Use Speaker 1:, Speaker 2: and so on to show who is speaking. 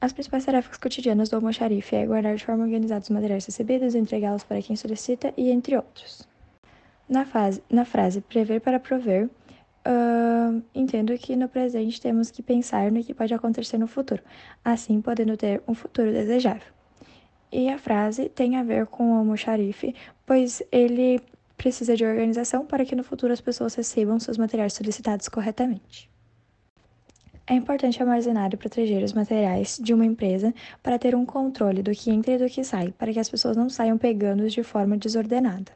Speaker 1: As principais tarefas cotidianas do almoxarife é guardar de forma organizada os materiais recebidos, entregá-los para quem solicita e entre outros. Na, fase, na frase prever para prover, uh, entendo que no presente temos que pensar no que pode acontecer no futuro, assim podendo ter um futuro desejável. E a frase tem a ver com o almoxarife, pois ele precisa de organização para que no futuro as pessoas recebam seus materiais solicitados corretamente. É importante armazenar e proteger os materiais de uma empresa para ter um controle do que entra e do que sai, para que as pessoas não saiam pegando-os de forma desordenada.